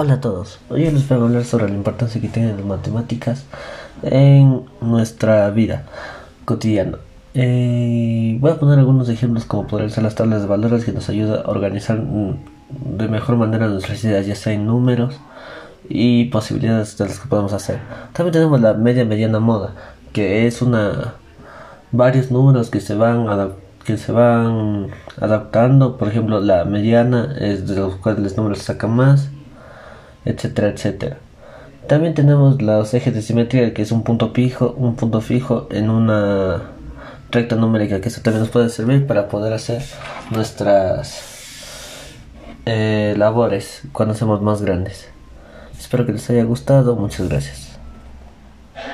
Hola a todos, hoy les voy a hablar sobre la importancia que tienen las matemáticas en nuestra vida cotidiana. Eh, voy a poner algunos ejemplos como podrían ser las tablas de valores que nos ayuda a organizar de mejor manera nuestras ideas, ya sea en números y posibilidades de las que podemos hacer. También tenemos la media mediana moda, que es una varios números que se van que se van adaptando. Por ejemplo, la mediana es de los cuales números se sacan más etcétera, etcétera. También tenemos los ejes de simetría, que es un punto fijo, un punto fijo en una recta numérica, que eso también nos puede servir para poder hacer nuestras eh, labores cuando seamos más grandes. Espero que les haya gustado, muchas gracias.